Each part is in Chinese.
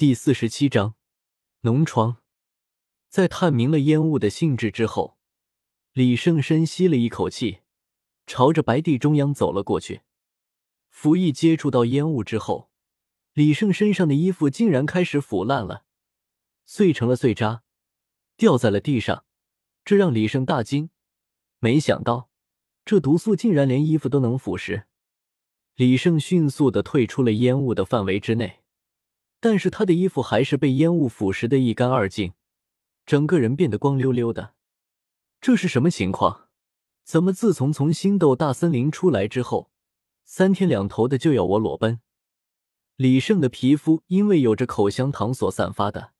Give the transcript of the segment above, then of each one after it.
第四十七章脓疮。在探明了烟雾的性质之后，李胜深吸了一口气，朝着白地中央走了过去。符一接触到烟雾之后，李胜身上的衣服竟然开始腐烂了，碎成了碎渣，掉在了地上。这让李胜大惊，没想到这毒素竟然连衣服都能腐蚀。李胜迅速的退出了烟雾的范围之内，但是他的衣服还是被烟雾腐蚀的一干二净，整个人变得光溜溜的。这是什么情况？怎么自从从星斗大森林出来之后，三天两头的就要我裸奔？李胜的皮肤因为有着口香糖所散发的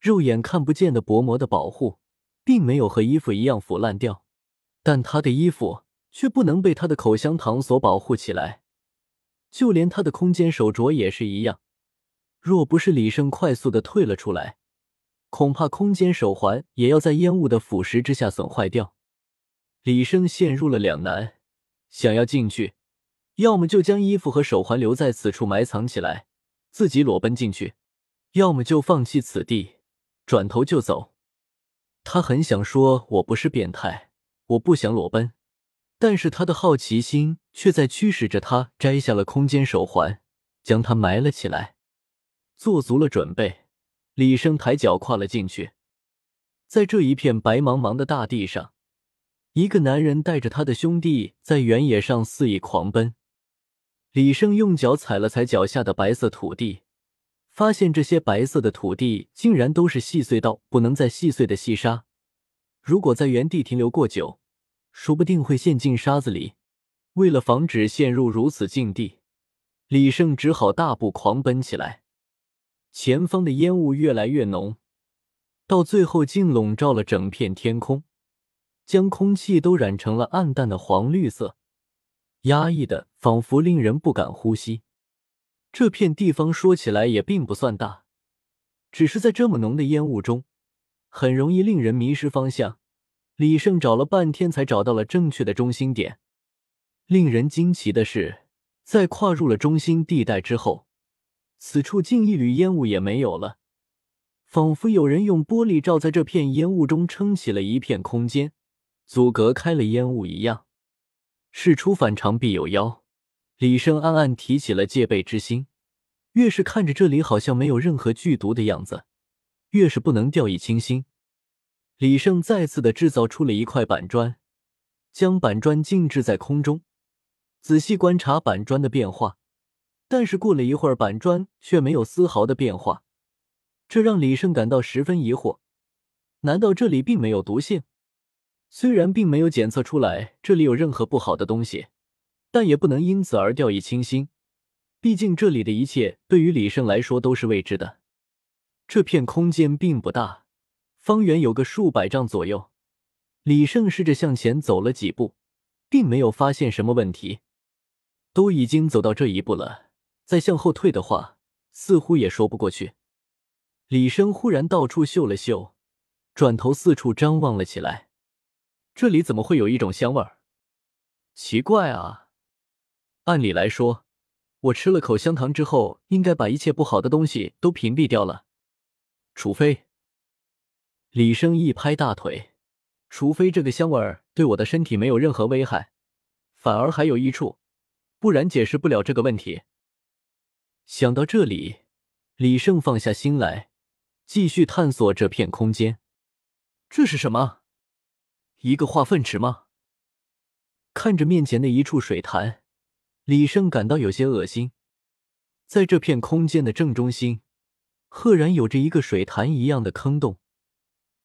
肉眼看不见的薄膜的保护，并没有和衣服一样腐烂掉，但他的衣服却不能被他的口香糖所保护起来。就连他的空间手镯也是一样，若不是李胜快速的退了出来，恐怕空间手环也要在烟雾的腐蚀之下损坏掉。李胜陷入了两难，想要进去，要么就将衣服和手环留在此处埋藏起来，自己裸奔进去；要么就放弃此地，转头就走。他很想说：“我不是变态，我不想裸奔。”但是他的好奇心却在驱使着他摘下了空间手环，将它埋了起来。做足了准备，李生抬脚跨了进去。在这一片白茫茫的大地上，一个男人带着他的兄弟在原野上肆意狂奔。李生用脚踩了踩脚下的白色土地，发现这些白色的土地竟然都是细碎到不能再细碎的细沙。如果在原地停留过久，说不定会陷进沙子里。为了防止陷入如此境地，李胜只好大步狂奔起来。前方的烟雾越来越浓，到最后竟笼罩了整片天空，将空气都染成了暗淡的黄绿色，压抑的仿佛令人不敢呼吸。这片地方说起来也并不算大，只是在这么浓的烟雾中，很容易令人迷失方向。李胜找了半天，才找到了正确的中心点。令人惊奇的是，在跨入了中心地带之后，此处竟一缕烟雾也没有了，仿佛有人用玻璃罩在这片烟雾中，撑起了一片空间，阻隔开了烟雾一样。事出反常必有妖，李胜暗暗提起了戒备之心。越是看着这里好像没有任何剧毒的样子，越是不能掉以轻心。李胜再次的制造出了一块板砖，将板砖静置在空中，仔细观察板砖的变化。但是过了一会儿，板砖却没有丝毫的变化，这让李胜感到十分疑惑。难道这里并没有毒性？虽然并没有检测出来这里有任何不好的东西，但也不能因此而掉以轻心。毕竟这里的一切对于李胜来说都是未知的。这片空间并不大。方圆有个数百丈左右，李胜试着向前走了几步，并没有发现什么问题。都已经走到这一步了，再向后退的话，似乎也说不过去。李生忽然到处嗅了嗅，转头四处张望了起来。这里怎么会有一种香味儿？奇怪啊！按理来说，我吃了口香糖之后，应该把一切不好的东西都屏蔽掉了，除非……李生一拍大腿，除非这个香味儿对我的身体没有任何危害，反而还有益处，不然解释不了这个问题。想到这里，李胜放下心来，继续探索这片空间。这是什么？一个化粪池吗？看着面前的一处水潭，李胜感到有些恶心。在这片空间的正中心，赫然有着一个水潭一样的坑洞。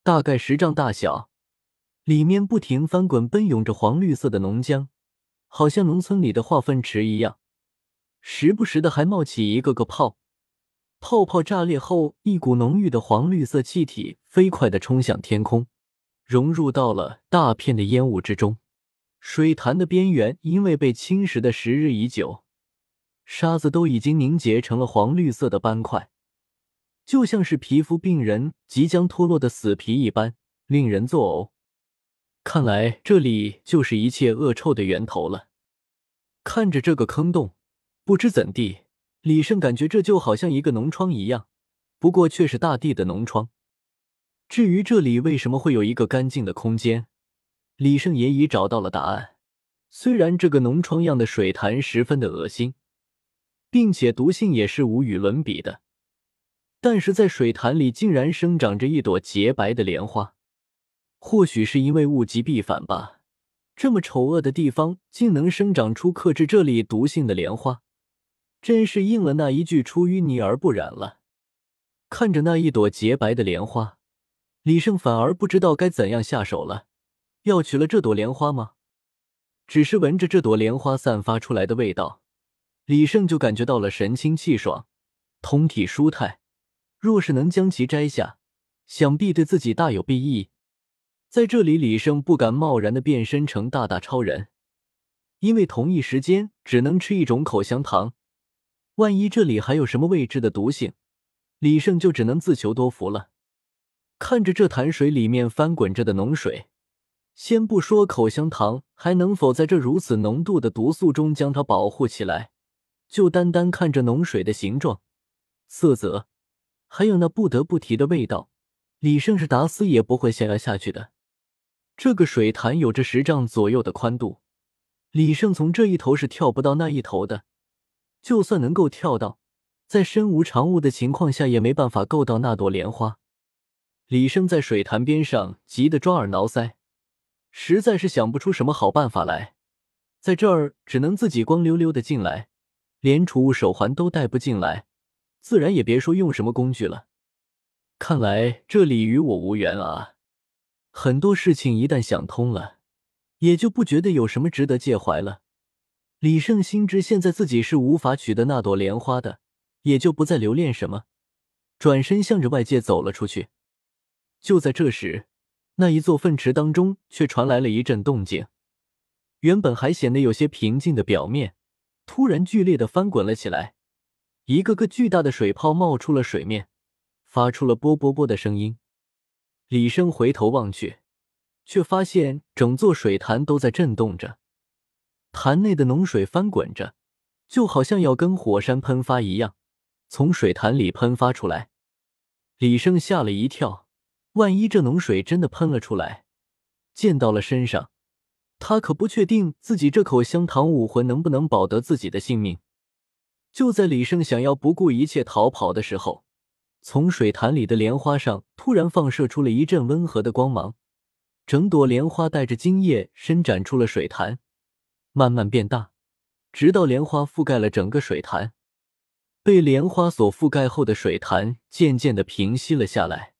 大概十丈大小，里面不停翻滚奔涌着黄绿色的浓浆，好像农村里的化粪池一样。时不时的还冒起一个个泡，泡泡炸裂后，一股浓郁的黄绿色气体飞快的冲向天空，融入到了大片的烟雾之中。水潭的边缘因为被侵蚀的时日已久，沙子都已经凝结成了黄绿色的斑块。就像是皮肤病人即将脱落的死皮一般，令人作呕。看来这里就是一切恶臭的源头了。看着这个坑洞，不知怎地，李胜感觉这就好像一个脓疮一样，不过却是大地的脓疮。至于这里为什么会有一个干净的空间，李胜也已找到了答案。虽然这个脓疮样的水潭十分的恶心，并且毒性也是无与伦比的，但是在水潭里竟然生长着一朵洁白的莲花。或许是因为物极必反吧，这么丑恶的地方竟能生长出克制这里毒性的莲花，真是应了那一句“出淤泥而不染”了。看着那一朵洁白的莲花，李胜反而不知道该怎样下手了。要取了这朵莲花吗？只是闻着这朵莲花散发出来的味道，李胜就感觉到了神清气爽，通体舒泰。若是能将其摘下，想必对自己大有裨益。在这里，李胜不敢贸然的变身成大大超人，因为同一时间只能吃一种口香糖，万一这里还有什么未知的毒性，李胜就只能自求多福了。看着这潭水里面翻滚着的脓水。先不说口香糖还能否在这如此浓度的毒素中将它保护起来，就单单看着脓水的形状、色泽，还有那不得不提的味道，李胜是打死也不会想要下去的。这个水潭有着十丈左右的宽度，李胜从这一头是跳不到那一头的，就算能够跳到，在身无长物的情况下也没办法够到那朵莲花。李生在水潭边上急得抓耳挠腮。实在是想不出什么好办法来，在这儿只能自己光溜溜的进来，连储物手环都带不进来，自然也别说用什么工具了。看来这里与我无缘啊！很多事情一旦想通了，也就不觉得有什么值得介怀了。李胜心知现在自己是无法取得那朵莲花的，也就不再留恋什么，转身向着外界走了出去。就在这时。那一座粪池当中却传来了一阵动静，原本还显得有些平静的表面，突然剧烈的翻滚了起来，一个个巨大的水泡冒出了水面，发出了啵啵啵的声音。李生回头望去，却发现整座水潭都在震动着，潭内的脓水翻滚着，就好像要跟火山喷发一样，从水潭里喷发出来。李生吓了一跳。万一这脓水真的喷了出来，溅到了身上，他可不确定自己这口香糖武魂能不能保得自己的性命。就在李胜想要不顾一切逃跑的时候，从水潭里的莲花上突然放射出了一阵温和的光芒，整朵莲花带着茎叶伸展出了水潭，慢慢变大，直到莲花覆盖了整个水潭。被莲花所覆盖后的水潭渐渐的平息了下来。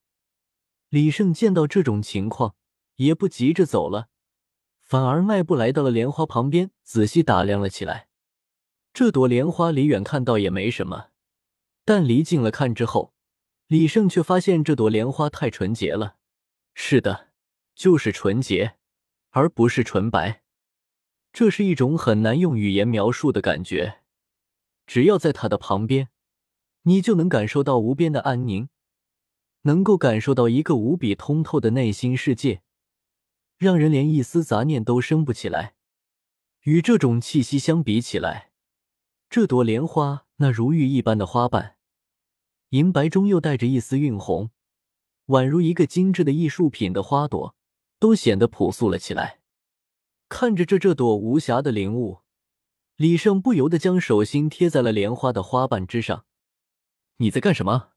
李胜见到这种情况，也不急着走了，反而迈步来到了莲花旁边，仔细打量了起来。这朵莲花离远看到也没什么，但离近了看之后，李胜却发现这朵莲花太纯洁了。是的，就是纯洁，而不是纯白。这是一种很难用语言描述的感觉。只要在它的旁边，你就能感受到无边的安宁。能够感受到一个无比通透的内心世界，让人连一丝杂念都生不起来。与这种气息相比起来，这朵莲花那如玉一般的花瓣，银白中又带着一丝晕红，宛如一个精致的艺术品的花朵，都显得朴素了起来。看着这这朵无暇的灵物，李胜不由得将手心贴在了莲花的花瓣之上。你在干什么？